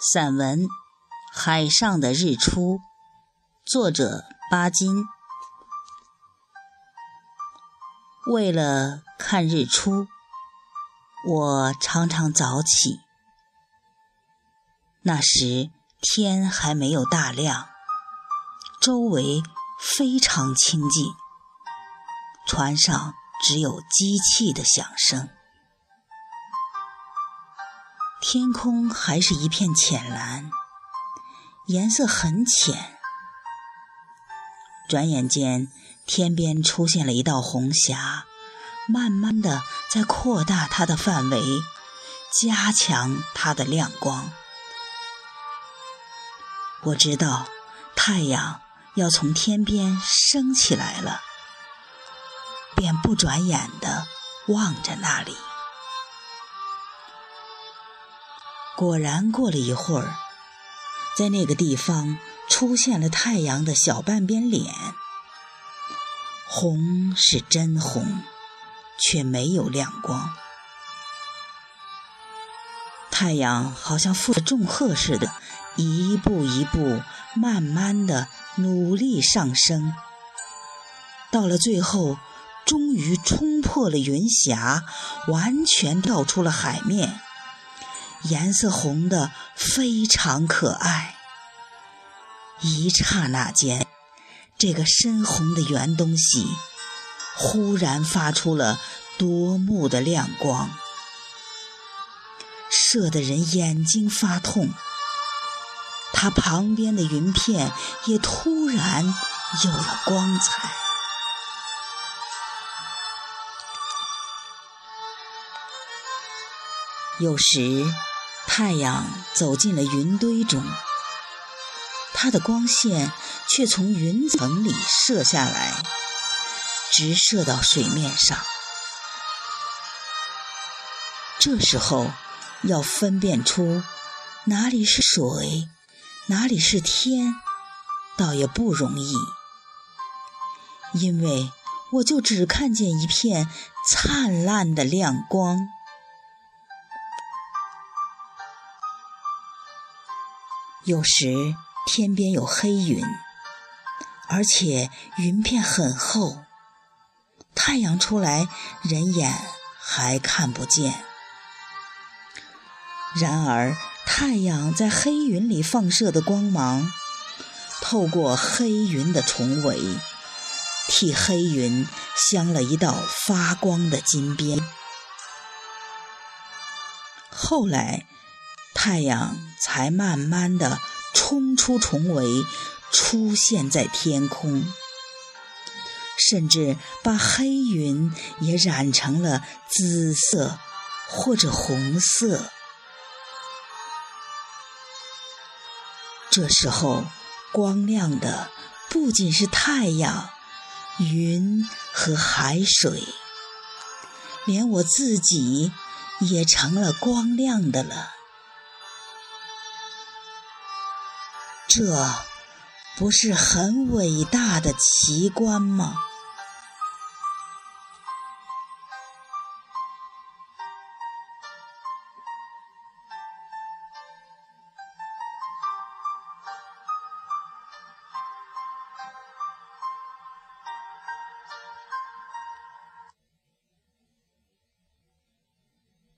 散文《海上的日出》，作者巴金。为了看日出，我常常早起。那时天还没有大亮，周围非常清静，船上只有机器的响声。天空还是一片浅蓝，颜色很浅。转眼间，天边出现了一道红霞，慢慢的在扩大它的范围，加强它的亮光。我知道太阳要从天边升起来了，便不转眼的望着那里。果然，过了一会儿，在那个地方出现了太阳的小半边脸。红是真红，却没有亮光。太阳好像负着重荷似的，一步一步，慢慢的努力上升。到了最后，终于冲破了云霞，完全跳出了海面。颜色红的非常可爱，一刹那间，这个深红的圆东西忽然发出了夺目的亮光，射得人眼睛发痛。它旁边的云片也突然有了光彩。有时。太阳走进了云堆中，它的光线却从云层里射下来，直射到水面上。这时候要分辨出哪里是水，哪里是天，倒也不容易，因为我就只看见一片灿烂的亮光。有时天边有黑云，而且云片很厚，太阳出来人眼还看不见。然而太阳在黑云里放射的光芒，透过黑云的重围，替黑云镶了一道发光的金边。后来。太阳才慢慢的冲出重围，出现在天空，甚至把黑云也染成了紫色或者红色。这时候，光亮的不仅是太阳、云和海水，连我自己也成了光亮的了。这不是很伟大的奇观吗？